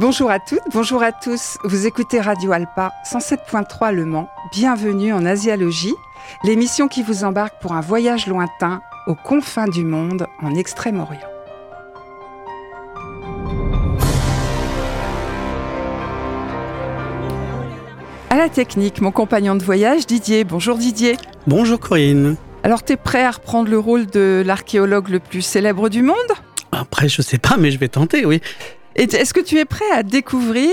Bonjour à toutes, bonjour à tous. Vous écoutez Radio Alpa 107.3 Le Mans. Bienvenue en Asialogie, l'émission qui vous embarque pour un voyage lointain aux confins du monde en Extrême-Orient. À la technique, mon compagnon de voyage Didier. Bonjour Didier. Bonjour Corinne. Alors, tu es prêt à reprendre le rôle de l'archéologue le plus célèbre du monde? Après, je sais pas, mais je vais tenter, oui. Est-ce que tu es prêt à découvrir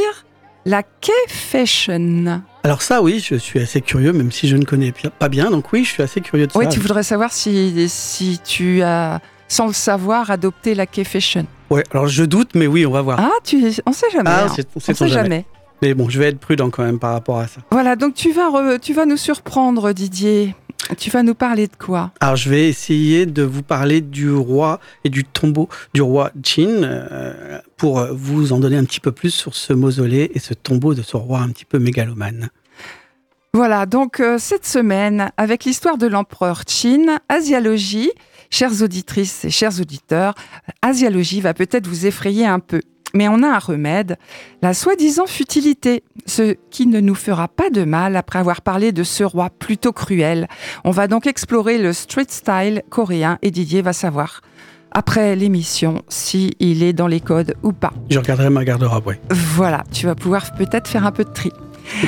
la Cave Fashion? Alors ça, oui, je suis assez curieux, même si je ne connais pas bien. Donc oui, je suis assez curieux de ça. Oui, tu voudrais savoir si, si tu as, sans le savoir, adopté la Cave Fashion. Ouais, alors je doute, mais oui, on va voir. Ah, tu, on sait jamais. Ah, hein. on sait-on sait jamais. jamais. Mais bon, je vais être prudent quand même par rapport à ça. Voilà, donc tu vas, re- tu vas nous surprendre, Didier. Tu vas nous parler de quoi? Alors je vais essayer de vous parler du roi et du tombeau du roi Qin euh, pour vous en donner un petit peu plus sur ce mausolée et ce tombeau de ce roi un petit peu mégalomane. Voilà, donc euh, cette semaine, avec l'histoire de l'empereur Qin, Asialogie, chères auditrices et chers auditeurs, Asialogie va peut-être vous effrayer un peu. Mais on a un remède, la soi-disant futilité, ce qui ne nous fera pas de mal après avoir parlé de ce roi plutôt cruel. On va donc explorer le street style coréen et Didier va savoir, après l'émission, si il est dans les codes ou pas. Je regarderai ma garde-robe, oui. Voilà, tu vas pouvoir peut-être faire un peu de tri.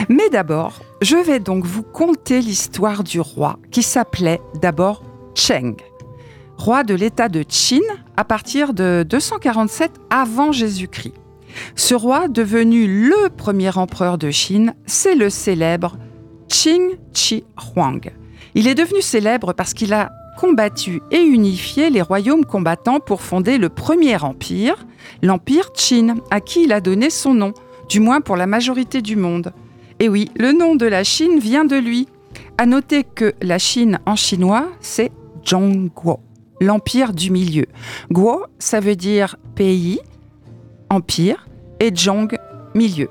Mais d'abord, je vais donc vous conter l'histoire du roi qui s'appelait d'abord Cheng, roi de l'état de Qin à partir de 247 avant Jésus-Christ. Ce roi, devenu le premier empereur de Chine, c'est le célèbre Qing Shi Huang. Il est devenu célèbre parce qu'il a combattu et unifié les royaumes combattants pour fonder le premier empire, l'empire Qin, à qui il a donné son nom, du moins pour la majorité du monde. Et oui, le nom de la Chine vient de lui. À noter que la Chine en chinois, c'est Zhongguo, l'empire du milieu. Guo, ça veut dire pays, empire, et Zhong, milieu.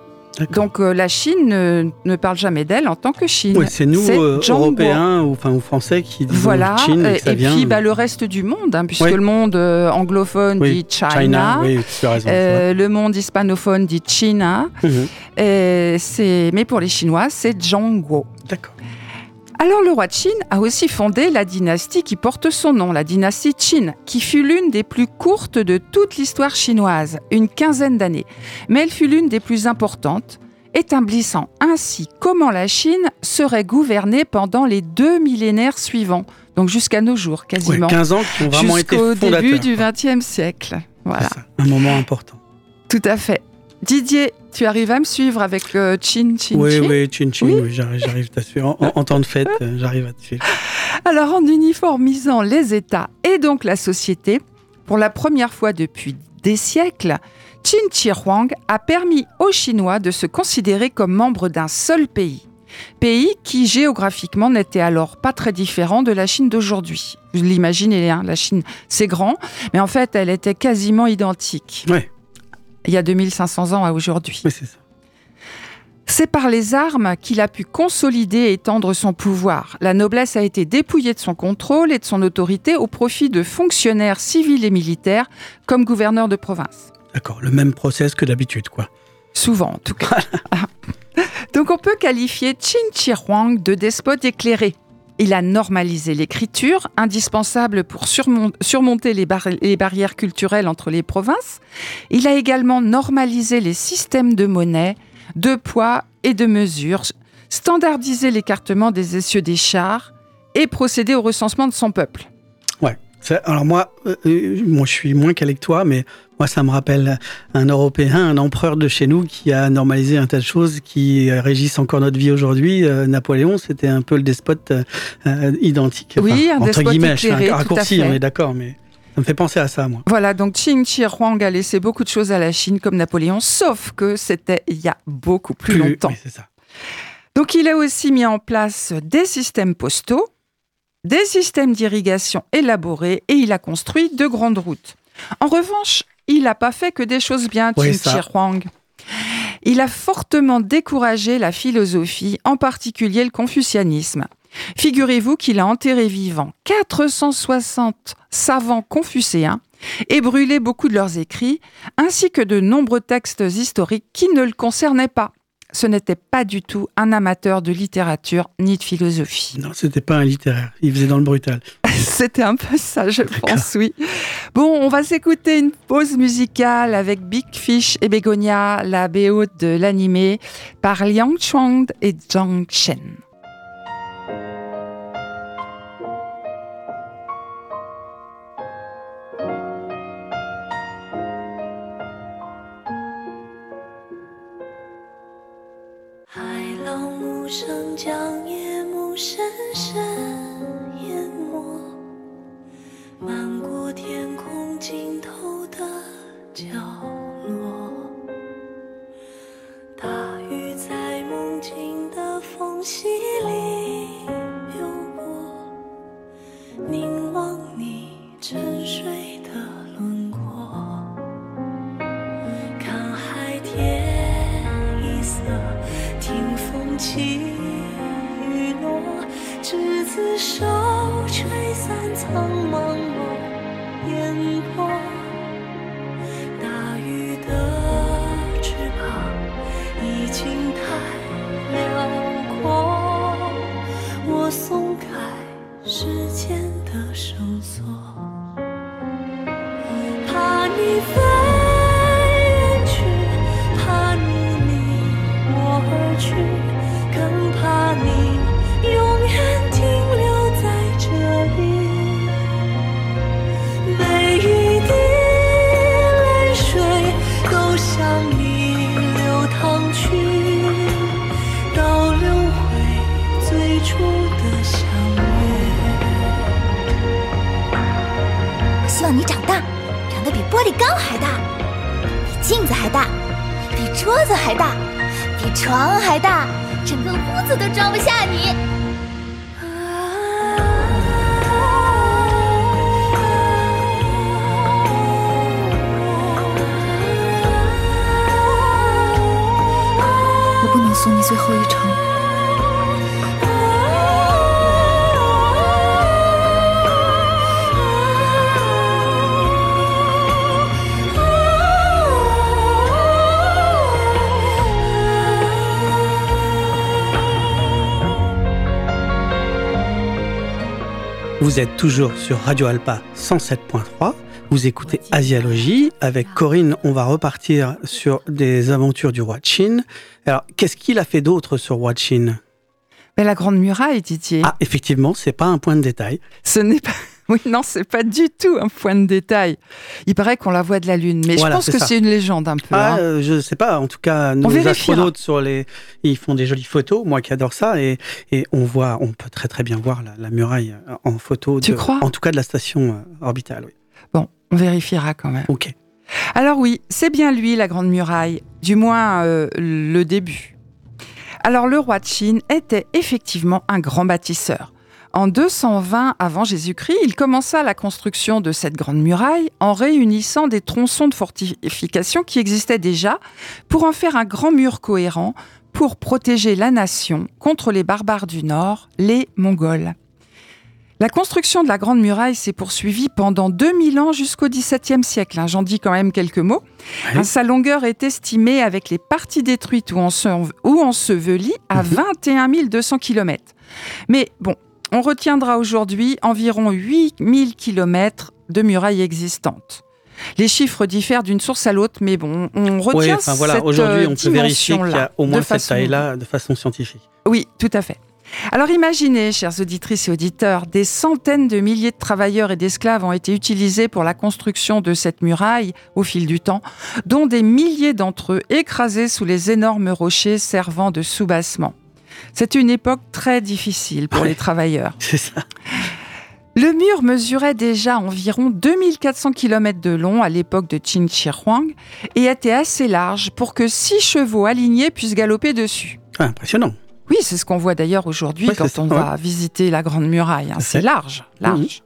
Donc euh, la Chine ne, ne parle jamais d'elle en tant que Chine. Oui, c'est nous, euh. Européens ou, enfin, ou Français, qui disons Voilà, Chine et, que ça et vient... puis bah, le reste du monde, hein, puisque Oui. le monde euh, anglophone Oui, dit China, oui, raison. euh, le monde hispanophone dit China. Mhm. et mais pour les Chinois, c'est Zhongguo. D'accord. Alors le roi Qin a aussi fondé la dynastie qui porte son nom, la dynastie Qin, qui fut l'une des plus courtes de toute l'histoire chinoise, une quinzaine d'années. Mais elle fut l'une des plus importantes, établissant ainsi comment la Chine serait gouvernée pendant les deux millénaires suivants, donc jusqu'à nos jours Ouais, quasiment, 15 ans qui ont vraiment été jusqu'au début du. XXe siècle. Voilà, ça, un moment important. tout à fait. Didier, tu arrives à me suivre avec euh, Qin, Qin, Oui, Qin oui, chin chin, Oui. oui, j'arrive, à te suivre. En, en temps de fête, euh, j'arrive à te suivre. Alors, en uniformisant les États et donc la société, pour la première fois depuis des siècles, Qin Shi Huang a permis aux Chinois de se considérer comme membres d'un seul pays. Pays qui géographiquement n'était alors pas très différent de la Chine d'aujourd'hui. Vous l'imaginez, hein, la Chine, c'est grand, mais en fait, elle était quasiment identique. Ouais. Il y a 2500 ans à aujourd'hui. Oui, c'est ça. C'est par les armes qu'il a pu consolider et étendre son pouvoir. La noblesse a été dépouillée de son contrôle et de son autorité au profit de fonctionnaires civils et militaires comme gouverneurs de province. D'accord, le même process que d'habitude, quoi. Souvent, en tout cas. Donc, on peut qualifier Qin Shi Huang de despote éclairé. Il a normalisé l'écriture, indispensable pour surmon- surmonter les, bar- les barrières culturelles entre les provinces. Il a également normalisé les systèmes de monnaie, de poids et de mesure, standardisé l'écartement des essieux des chars et procédé au recensement de son peuple. Ça- alors moi, euh, euh, moi, je suis moins calé que toi, mais moi, ça me rappelle un Européen, un empereur de chez nous qui a normalisé un tas de choses qui euh, régissent encore notre vie aujourd'hui. Euh, Napoléon, c'était un peu le despote euh, euh, identique. Oui, un entre guillemets, éclairé, un raccourci, on est d'accord, mais ça me fait penser à ça, moi. Voilà, donc Qin Shi Huang a laissé beaucoup de choses à la Chine comme Napoléon, sauf que c'était il y a beaucoup plus, longtemps. oui, c'est ça. Donc il a aussi mis en place des systèmes postaux, des systèmes d'irrigation élaborés et il a construit de grandes routes. En revanche, il n'a pas fait que des choses bien, Oui, Huang. Il a fortement découragé la philosophie, en particulier le confucianisme. Figurez-vous qu'il a enterré vivant 460 savants confucéens et brûlé beaucoup de leurs écrits, ainsi que de nombreux textes historiques qui ne le concernaient pas. Ce n'était pas du tout un amateur de littérature ni de philosophie. Non, c'était pas un littéraire. Il faisait dans le brutal. c'était un peu ça, je pense, oui. Bon, on va s'écouter une pause musicale avec Big Fish et Begonia, la BO de l'animé par Liang Chuang et Zhang Chen. 声将夜幕深 Vous êtes toujours sur Radio Alpa 107.3. Vous écoutez Asialogie. Avec Corinne, on va repartir sur des aventures du roi Qin. Alors, qu'est-ce qu'il a fait d'autre sur roi Qin Mais La Grande Muraille, Didier. Ah, effectivement, c'est pas un point de détail. Ce n'est pas. Oui, non, c'est pas du tout un point de détail. Il paraît qu'on la voit de la Lune, mais je pense que c'est une légende un peu. Ah, hein. euh, je sais pas. En tout cas, nos astronautes sur les, ils font des jolies photos. Moi qui adore ça, et, et on voit, on peut très très bien voir la, muraille en photo. Tu crois? En tout cas, de la station euh, orbitale. Oui. Bon, on vérifiera quand même. Ok. Alors oui, c'est bien lui, la Grande Muraille, du moins euh, le début. Alors le roi de Chine était effectivement un grand bâtisseur. En 220 avant Jésus-Christ, il commença la construction de cette grande muraille en réunissant des tronçons de fortification qui existaient déjà pour en faire un grand mur cohérent pour protéger la nation contre les barbares du Nord, les Mongols. La construction de la Grande Muraille s'est poursuivie pendant 2000 ans jusqu'au XVIIe siècle. Hein. J'en dis quand même quelques mots. Sa longueur est estimée avec les parties détruites ou, ensevelies à 21 mhm. 200 km. Mais bon, on retiendra aujourd'hui environ 8000 km de murailles existantes. Les chiffres diffèrent d'une source à l'autre, mais bon, on retient enfin, voilà, Aujourd'hui, on peut vérifier qu'il y a au moins cette taille-là de façon scientifique. Oui, tout à fait. Alors imaginez, chères auditrices et auditeurs, des centaines de milliers de travailleurs et d'esclaves ont été utilisés pour la construction de cette muraille au fil du temps, dont des milliers d'entre eux écrasés sous les énormes rochers servant de soubassement. C'est une époque très difficile pour les travailleurs. C'est ça. Le mur mesurait déjà environ 2400 km de long à l'époque de Qin Shi Huang et était assez large pour que six chevaux alignés puissent galoper dessus. Ah, impressionnant. Oui, c'est ce qu'on voit d'ailleurs aujourd'hui quand on va visiter la Grande Muraille. Hein. C'est large, large.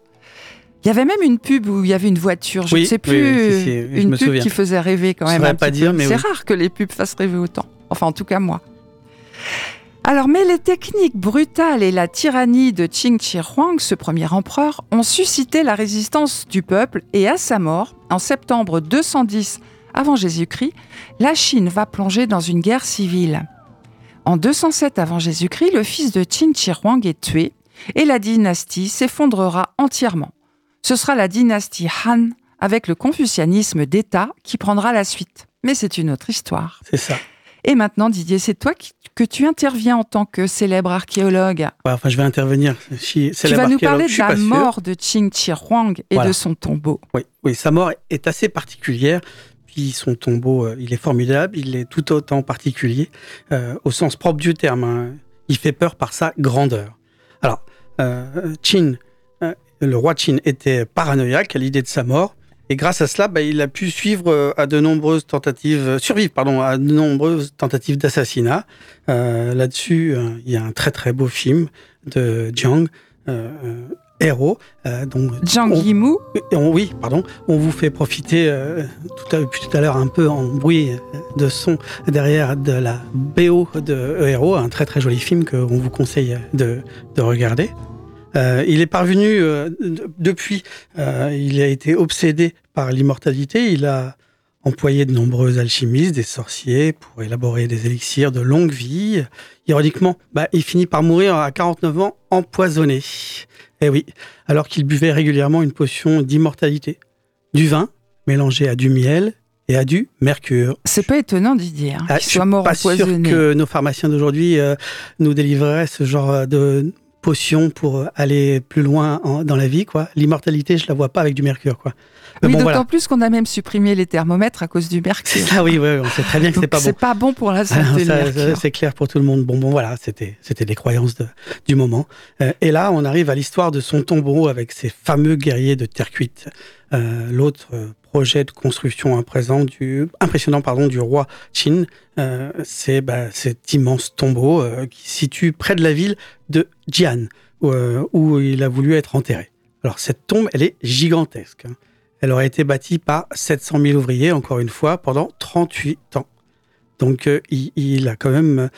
Il y avait même une pub où il y avait une voiture, je ne sais plus, une pub qui faisait rêver quand même. pas dire, mais c'est rare que les pubs fassent rêver autant. Enfin, en tout cas moi. Alors, mais les techniques brutales et la tyrannie de Qing Shi Huang, ce premier empereur, ont suscité la résistance du peuple et à sa mort, en septembre 210 avant Jésus-Christ, la Chine va plonger dans une guerre civile. En 207 avant Jésus-Christ, le fils de Qin Shi Huang est tué et la dynastie s'effondrera entièrement. Ce sera la dynastie Han avec le confucianisme d'État qui prendra la suite. Mais c'est une autre histoire. C'est ça. Et maintenant, Didier, c'est toi qui, que tu interviens en tant que célèbre archéologue. Ouais, enfin, je vais intervenir. Tu vas nous parler de la mort de Qing Shi Huang et de son tombeau. Oui, oui, sa mort est assez particulière. Puis son tombeau, euh, il est formidable, il est tout autant particulier, euh, au sens propre du terme. Hein. Il fait peur par sa grandeur. Alors, euh, Qin, le roi Qin était paranoïaque à l'idée de sa mort. Et grâce à cela, bah, il a pu suivre à de nombreuses tentatives, survivre pardon, à de nombreuses tentatives d'assassinat. Là-dessus, il y a un très très beau film de Jiang, héros. Euh, donc, Yimou Oui, pardon. On vous fait profiter euh, tout, à, tout à l'heure un peu en bruit de son derrière de la BO de héros, un très très joli film qu'on vous conseille de, de regarder. Euh, il est parvenu depuis, il a été obsédé par l'immortalité. Il a employé de nombreux alchimistes, des sorciers, pour élaborer des élixirs de longue vie. Ironiquement, bah, il finit par mourir à 49 ans empoisonné. Eh oui, alors qu'il buvait régulièrement une potion d'immortalité. Du vin mélangé à du miel et à du mercure. C'est pas étonnant Didier hein, ah, qu'il soit mort empoisonné. Je suis pas sûr que nos pharmaciens d'aujourd'hui euh, nous délivreraient ce genre de potion pour aller plus loin dans la vie. quoi. L'immortalité, je la vois pas avec du mercure. quoi. oui, d'autant plus qu'on a même supprimé les thermomètres à cause du mercure. Ah oui, oui, on sait très bien que c'est pas bon. C'est pas bon pour la santé. c'est clair pour tout le monde. Bon, bon, voilà, c'était c'était les croyances de, du moment. Euh, et là, on arrive à l'histoire de son tombeau avec ces fameux guerriers de terre cuite. Euh, L'autre euh, projet de construction impressionnant du, impressionnant pardon, du roi Qin, euh, c'est bah, cet immense tombeau euh, qui se situe près de la ville de Jian, euh, où, il a voulu être enterré. Alors cette tombe, elle est gigantesque. Hein. Elle aurait été bâtie par 700 000 ouvriers, encore une fois, pendant 38 ans. Donc il, il, a quand même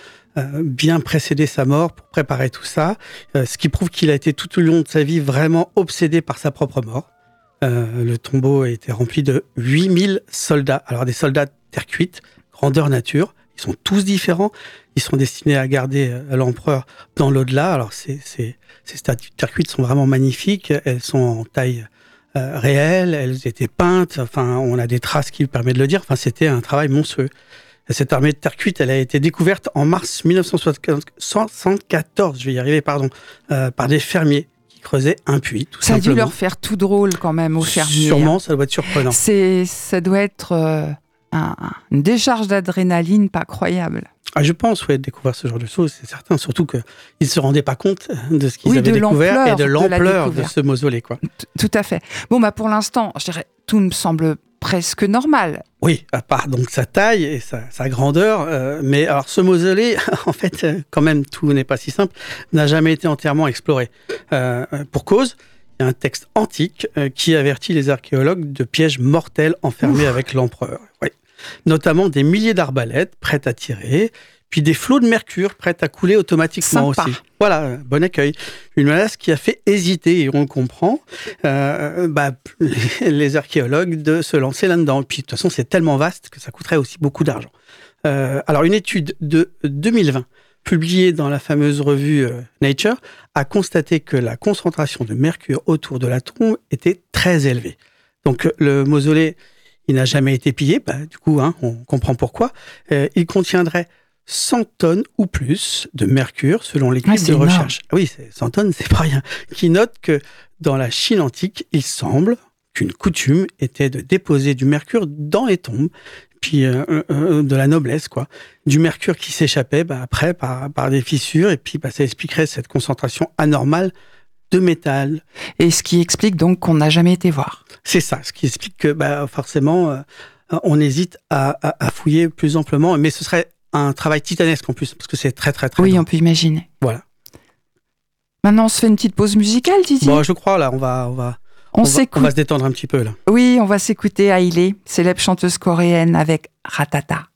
bien précédé sa mort pour préparer tout ça, ce qui prouve qu'il a été tout au long de sa vie vraiment obsédé par sa propre mort. Euh, le tombeau a été rempli de 8000 soldats. Alors des soldats terre cuite, grandeur nature. Ils sont tous différents. Ils sont destinés à garder euh, l'empereur dans l'au-delà. Alors ces statues de terre cuite sont vraiment magnifiques. Elles sont en taille euh, réelle. Elles étaient peintes. Enfin, on a des traces qui permettent de le dire. Enfin, c'était un travail monstrueux. Cette armée de terre cuite, elle a été découverte en mars 1974, je vais y arriver, pardon, par des fermiers creuser un puits. Tout ça a dû leur faire tout drôle quand même aux fermiers. Sûrement, ça doit être surprenant. C'est, ça doit être euh, une décharge d'adrénaline pas croyable. Ah, je pense, oui, découvrir ce genre de choses, c'est certain. Surtout qu'ils ne se rendaient pas compte de ce qu'ils avaient découvert et de l'ampleur de, ce mausolée. Quoi. Tout à fait. Bon, bah, pour l'instant, je dirais, tout me semble presque normal. Oui, à part donc sa taille et sa, grandeur. Euh, mais alors ce mausolée, en fait, euh, quand même, tout n'est pas si simple, n'a jamais été entièrement exploré. Euh, pour cause, il y a un texte antique qui avertit les archéologues de pièges mortels enfermés avec l'empereur. Oui. Notamment des milliers d'arbalètes prêtes à tirer, puis des flots de mercure prêts à couler automatiquement aussi. Voilà, bon accueil. Une menace qui a fait hésiter, et on le comprend, euh, bah, les archéologues de se lancer là-dedans. Puis de toute façon, c'est tellement vaste que ça coûterait aussi beaucoup d'argent. Euh, alors, une étude de 2020 publiée dans la fameuse revue euh, Nature, a constaté que la concentration de mercure autour de la tombe était très élevée. Donc le mausolée, il n'a jamais été pillé, bah, du coup, hein, on comprend pourquoi. il contiendrait 100 tonnes ou plus de mercure selon l'équipe ah, de recherche. Ah oui, 100 tonnes, c'est pas rien. Qui note que dans la Chine antique, il semble qu'une coutume était de déposer du mercure dans les tombes, puis euh, euh, euh, de la noblesse, quoi. Du mercure qui s'échappait bah, après par, par, des fissures, et puis bah, ça expliquerait cette concentration anormale de métal. Et ce qui explique donc qu'on n'a jamais été voir. C'est ça, ce qui explique que bah, forcément, on hésite à, à, fouiller plus amplement, mais ce serait un travail titanesque en plus, parce que c'est très très très. Oui, on peut imaginer. Voilà. Maintenant, on se fait une petite pause musicale, Titi. Bon, je crois là, on va, on va, on, on, on va se détendre un petit peu là. Oui, on va s'écouter Hailey, célèbre chanteuse coréenne avec Ratata.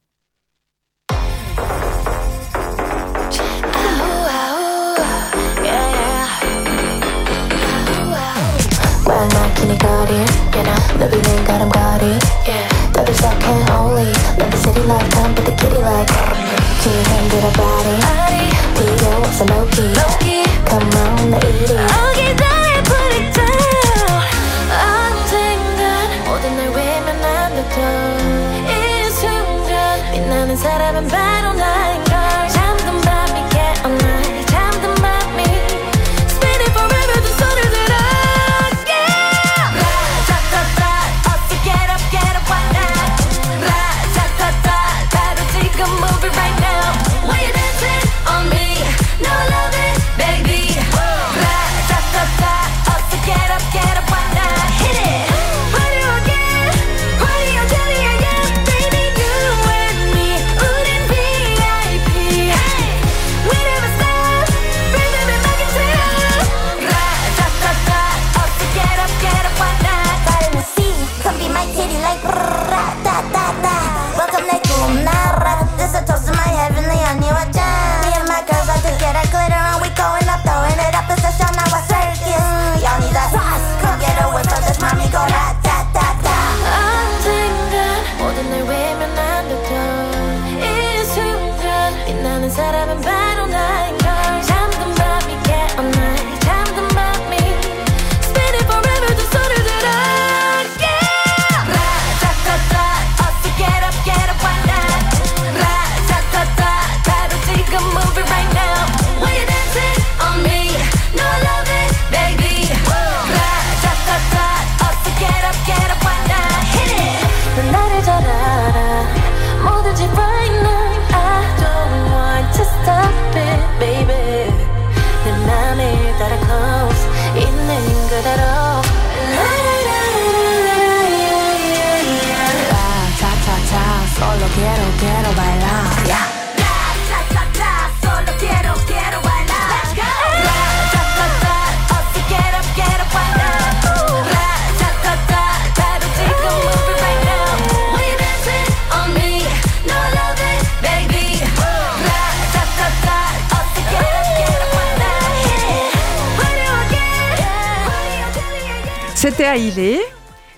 C'était Aïlé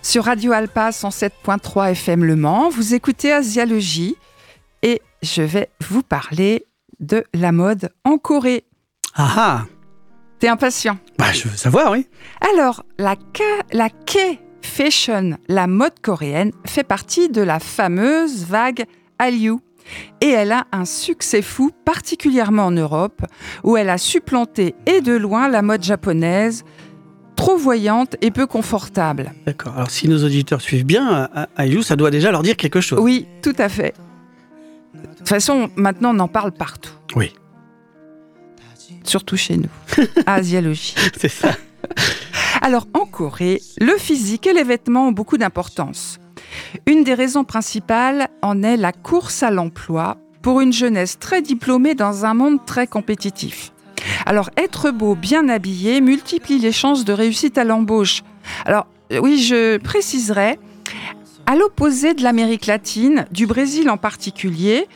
sur Radio Alpa 107.3 FM Le Mans. Vous écoutez Asialogie et je vais vous parler de la mode en Corée. Ah ah T'es impatient bah, Je veux savoir, oui. Alors, la, la K-Fashion, la mode coréenne, fait partie de la fameuse vague Hallyu. Et elle a un succès fou, particulièrement en Europe, où elle a supplanté et de loin la mode japonaise, trop voyante et peu confortable. D'accord. Alors, si nos auditeurs suivent bien, Ayou, ça doit déjà leur dire quelque chose. Oui, tout à fait. De toute façon, maintenant, on en parle partout, Oui, surtout chez nous, à Asialogie. c'est ça. Alors, en Corée, le physique et les vêtements ont beaucoup d'importance. Une des raisons principales en est la course à l'emploi pour une jeunesse très diplômée dans un monde très compétitif. Alors, être beau, bien habillé, multiplie les chances de réussite à l'embauche. Alors, euh, oui, je préciserai, à l'opposé de l'Amérique latine, du Brésil en particulier,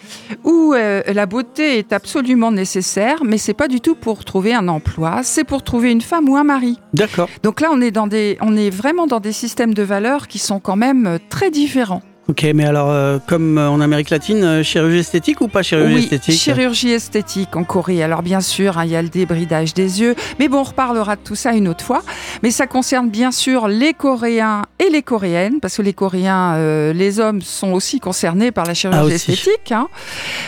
où euh, la beauté est absolument nécessaire, mais c'est pas du tout pour trouver un emploi, c'est pour trouver une femme ou un mari. D'accord. Donc là, on est, dans des, on est vraiment dans des systèmes de valeurs qui sont quand même euh, très différents. Ok, mais alors, euh, comme euh, en Amérique latine, euh, chirurgie esthétique ou pas chirurgie oui, esthétique chirurgie esthétique en Corée. Alors bien sûr, hein, il y a le débridage des yeux, mais bon, on reparlera de tout ça une autre fois. Mais ça concerne bien sûr les Coréens et les Coréennes, parce que les Coréens, euh, les hommes sont aussi concernés par la chirurgie Ah, esthétique, hein.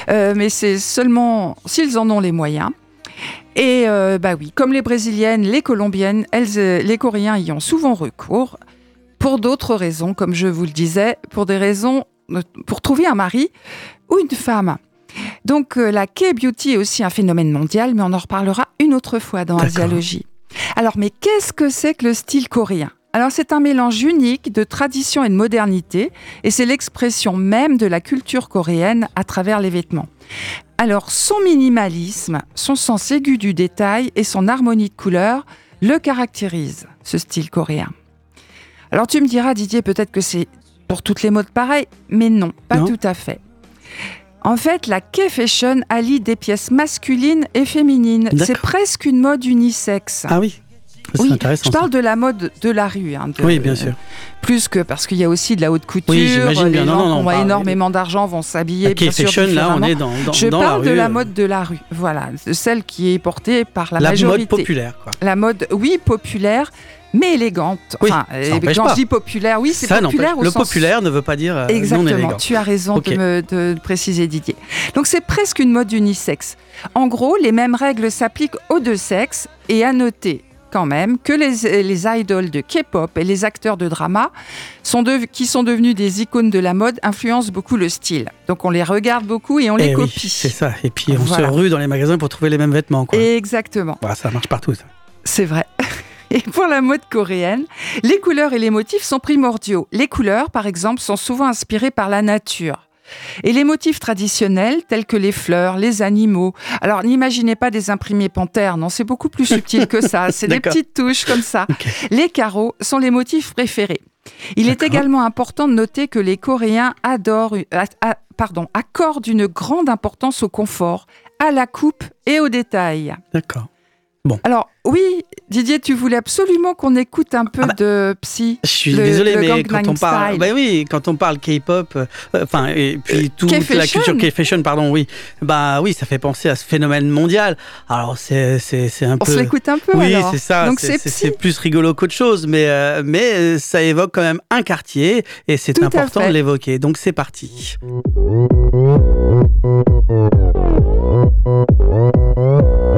Euh, mais c'est seulement s'ils en ont les moyens. Et euh, bah oui, comme les Brésiliennes, les Colombiennes, elles, euh, les Coréens y ont souvent recours pour d'autres raisons, comme je vous le disais, pour des raisons euh, pour trouver un mari ou une femme. Donc euh, la K-beauty est aussi un phénomène mondial, mais on en reparlera une autre fois dans D'accord. Asialogie. Alors, mais qu'est-ce que c'est que le style coréen? Alors, c'est un mélange unique de tradition et de modernité, et c'est l'expression même de la culture coréenne à travers les vêtements. Alors, son minimalisme, son sens aigu du détail et son harmonie de couleurs le caractérisent, ce style coréen. Alors, tu me diras, Didier, peut-être que c'est pour toutes les modes pareil, mais non, pas Non. tout à fait. En fait, la K-fashion allie des pièces masculines et féminines. C'est presque une mode unisexe. Ah oui. C'est Oui, intéressant. je ça. parle de la mode de la rue. hein, de- Oui, bien sûr. Plus que parce qu'il y a aussi de la haute couture. Oui, j'imagine les bien. Non, gens non, qui non, ont énormément d'argent vont s'habiller. La K-Fashion, là, on est dans, dans, Je dans la parle de la euh, mode de la rue, voilà, celle qui est portée par la, la majorité. mode populaire, quoi. La mode, oui, populaire, mais élégante. Oui, enfin, quand je dis populaire, oui, c'est populaire au Le sens populaire ne veut pas dire euh, non Exactement, élégant. tu as raison de me de préciser Didier. Donc c'est presque une mode unisexe. En gros, les mêmes règles s'appliquent aux deux sexes et à noter quand même que les, les idoles de K-pop et les acteurs de drama sont de- qui sont devenus des icônes de la mode influencent beaucoup le style. Donc on les regarde beaucoup et on les Eh oui, copie. c'est ça. Et puis on Voilà. se rue dans les magasins pour trouver les mêmes vêtements, quoi. Exactement. Voilà, ça marche partout, ça. C'est vrai. Et pour la mode coréenne, les couleurs et les motifs sont primordiaux. Les couleurs, par exemple, sont souvent inspirées par la nature. Et les motifs traditionnels, tels que les fleurs, les animaux. Alors, n'imaginez pas des imprimés panthères, non, c'est beaucoup plus subtil que ça. C'est des petites touches comme ça. Les carreaux sont les motifs préférés. Il est également important de noter que les Coréens adorent, a- a- pardon, accordent une grande importance au confort, à la coupe et aux détails. D'accord. Alors oui, Didier, tu voulais absolument qu'on écoute un peu Ah bah, de Psy. Je suis Le- désolé, le mais quand on parle, bah oui, quand on parle K-pop, euh, enfin et puis toute la culture K-fashion, pardon, oui, bah oui, ça fait penser à ce phénomène mondial. Alors c'est c'est c'est un On peu. se l'écoute un peu Oui, c'est ça. Donc c'est- plus rigolo qu'autre chose, mais euh, mais euh, ça évoque quand même un quartier et c'est important de l'évoquer. Donc c'est parti.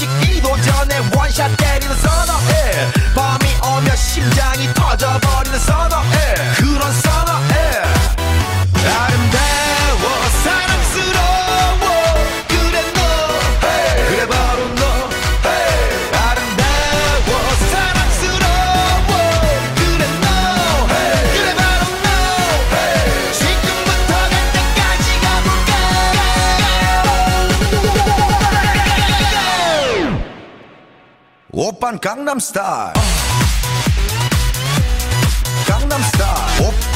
식기도 전에 원샷 때리는 선어해 밤이 오면 심장이 터져버리는 선어해 그런 선어해 van Gangnam Style. Gangnam Style.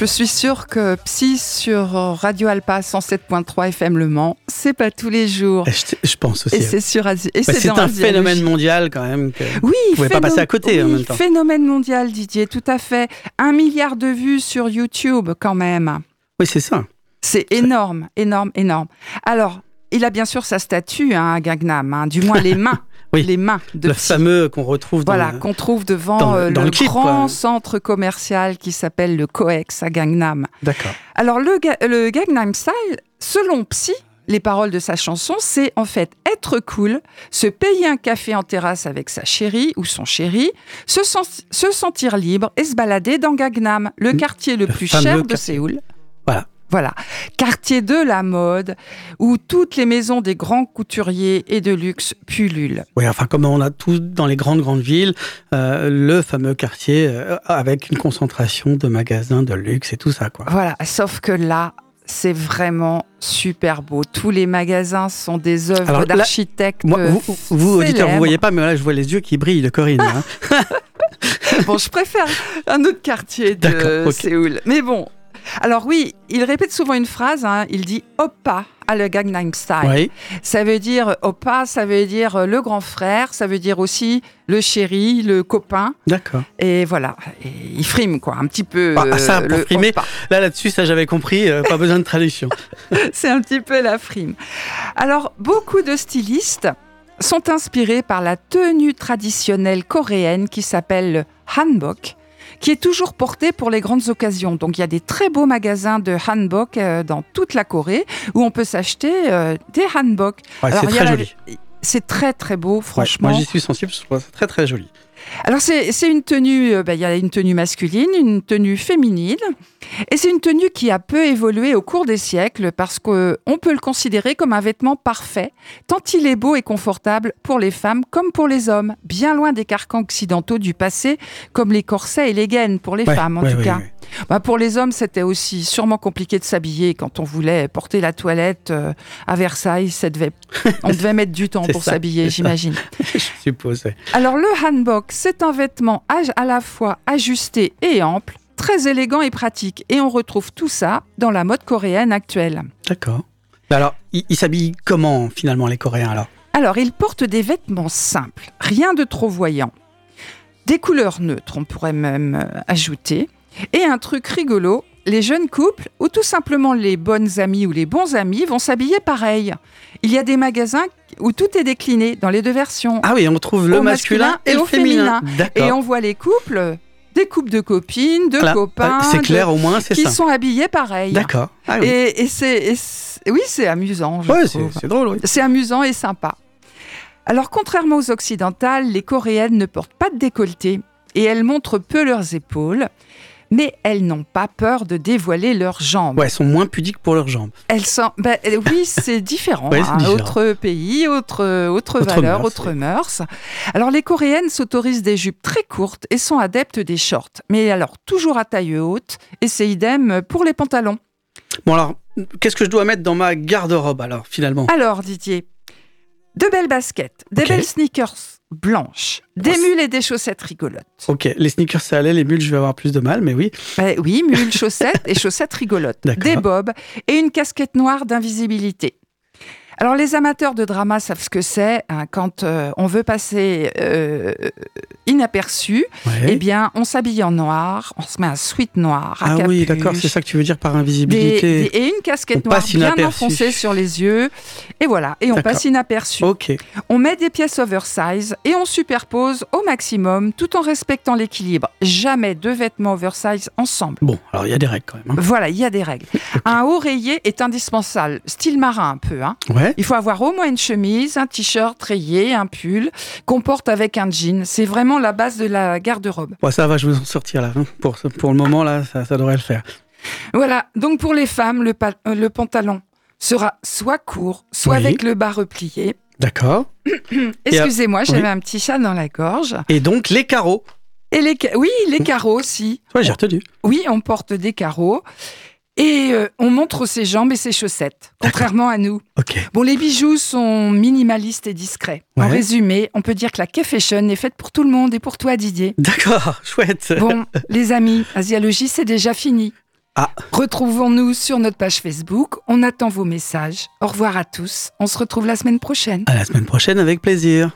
Je suis sûre que Psy sur Radio Alpa 107.3 FM Le Mans, c'est pas tous les jours. Et je, je pense aussi. Et c'est sur Bah, c'est un phénomène mondial quand même. que- Oui, Vous pouvez pas passer à côté en oui, même temps. Phénomène mondial, Didier, tout à fait. Un milliard de vues sur YouTube quand même. Oui, c'est ça. C'est énorme, énorme, énorme. Alors, il a bien sûr sa statue, hein, à Gangnam, hein, du moins les mains, Oui. les mains de le Psy. fameux qu'on retrouve dans Voilà, le- qu'on trouve devant dans le- euh, dans le, le clip, grand quoi. centre commercial qui s'appelle le Coex à Gangnam. D'accord. Alors, le, ga- le Gangnam Style, selon Psy, les paroles de sa chanson, c'est en fait être cool, se payer un café en terrasse avec sa chérie ou son chéri, se, sen- se sentir libre et se balader dans Gangnam, le quartier le, le plus cher de. Séoul. Voilà. Quartier de la mode, où toutes les maisons des grands couturiers et de luxe pullulent. Oui, enfin, comme on a tous dans les grandes, grandes villes, euh, le fameux quartier euh, avec une concentration de magasins de luxe et tout ça, quoi. Voilà, sauf que là, c'est vraiment super beau. Tous les magasins sont des œuvres d'architectes. Moi, vous, vous auditeur, célèbres. vous voyez pas, mais là, je vois les yeux qui brillent de Corinne. hein. Bon, je préfère un autre quartier de D'accord, ok. Séoul. Mais bon. Alors oui, il répète souvent une phrase, hein, il dit Oppa à le Gangnam Style. oui. Ça veut dire Oppa, ça veut dire euh, le grand frère, ça veut dire aussi le chéri, le copain. D'accord. Et voilà, et il frime quoi, un petit peu. Ah, ça, pour le frimer. Oppa. Là, là-dessus, ça, j'avais compris. euh, pas besoin de traduction. C'est un petit peu la frime. Alors, beaucoup de stylistes sont inspirés par la tenue traditionnelle coréenne qui s'appelle le hanbok, qui est toujours portée pour les grandes occasions. Donc, il y a des très beaux magasins de hanbok euh, dans toute la Corée où on peut s'acheter euh, des hanbok. Ouais, c'est très la- joli. c'est très très beau, Ouais, franchement. moi, j'y suis sensible, je trouve ça très très joli. Alors c'est une tenue, euh, bah, il y a une tenue masculine, une tenue féminine, et c'est une tenue qui a peu évolué au cours des siècles parce qu'on peut le considérer comme un vêtement parfait, tant il est beau et confortable pour les femmes comme pour les hommes, bien loin des carcans occidentaux du passé comme les corsets et les gaines pour les Ouais, femmes en ouais, tout ouais, cas. Bah, pour les hommes, c'était aussi sûrement compliqué de s'habiller quand on voulait porter la toilette euh, à Versailles. Ça devait, on devait mettre du temps pour s'habiller, j'imagine. je suppose. Alors le hanbok, c'est un vêtement à, la fois ajusté et ample, très élégant et pratique. Et on retrouve tout ça dans la mode coréenne actuelle. D'accord. Alors, ils ils s'habillent comment finalement les Coréens alors? Alors ils portent des vêtements simples, rien de trop voyant. Des couleurs neutres, on pourrait même euh, ajouter. Et un truc rigolo, les jeunes couples ou tout simplement les bonnes amies ou les bons amis vont s'habiller pareil. Il y a des magasins où tout est décliné dans les deux versions. Ah oui, on trouve le masculin, et le féminin. Et on voit les couples, des couples de copines, de copains, C'est de- clair au moins, c'est qui sont habillés pareil. D'accord. Ah oui, Et, et c'est, oui, c'est amusant, je Ouais, c'est drôle, oui. C'est amusant et sympa. Alors, contrairement aux occidentales, les coréennes ne portent pas de décolleté et elles montrent peu leurs épaules, mais elles n'ont pas peur de dévoiler leurs jambes. Ouais, elles sont moins pudiques pour leurs jambes. Elles sont, ben, euh, oui, c'est différent. Ouais, c'est hein. différent. Autre pays, autre, autre, Autre valeur, mœurs, autre mœurs. Alors, les Coréennes s'autorisent des jupes très courtes et sont adeptes des shorts. Mais alors, toujours à taille haute, et c'est idem pour les pantalons. Bon alors, qu'est-ce que je dois mettre dans ma garde-robe alors finalement? Alors, Didier, de belles baskets, des belles sneakers blanches, des Oh, c'est- mules et des chaussettes rigolotes. Ok, les sneakers ça allait, les mules je vais avoir plus de mal, mais oui. Ben oui, mules, chaussettes et chaussettes rigolotes, D'accord. des bobs et une casquette noire d'invisibilité. Alors les amateurs de drama savent ce que c'est hein, quand euh, on veut passer euh, inaperçu. Ouais. Eh bien, on s'habille en noir, on se met un sweat noir ah oui, d'accord, c'est ça que tu veux dire par invisibilité. des- et une casquette On noire bien enfoncée sur les yeux. Et voilà, et on passe inaperçu. Ok, On met des pièces oversize et on superpose au maximum tout en respectant l'équilibre. Jamais deux vêtements oversize ensemble. bon, alors il y a des règles quand même. hein. Voilà, il y a des règles. Un rayé est indispensable, style marin un peu. Hein. Ouais, Il faut avoir au moins une chemise, un t-shirt rayé, un pull qu'on porte avec un jean. C'est vraiment la base de la garde-robe. bon, ça va, je vais en sortir là. Pour, pour le moment là, ça, ça devrait le faire. Voilà, donc pour les femmes, le, pa- euh, le pantalon sera soit court, soit Oui. avec le bas replié. D'accord. Excusez-moi, j'avais oui. un petit chat dans la gorge. Et donc les carreaux. Et les, oui, les carreaux aussi. Ouais, j'ai retenu. Oui, on porte des carreaux et euh, on montre ses jambes et ses chaussettes, contrairement à nous. Ok. Bon, les bijoux sont minimalistes et discrets. En résumé, on peut dire que la K-Fashion est faite pour tout le monde et pour toi, Didier. D'accord, chouette. Bon, les amis, Asialogie, c'est déjà fini. Ah. Retrouvons-nous sur notre page Facebook. On attend vos messages. Au revoir à tous. On se retrouve la semaine prochaine. À la semaine prochaine avec plaisir.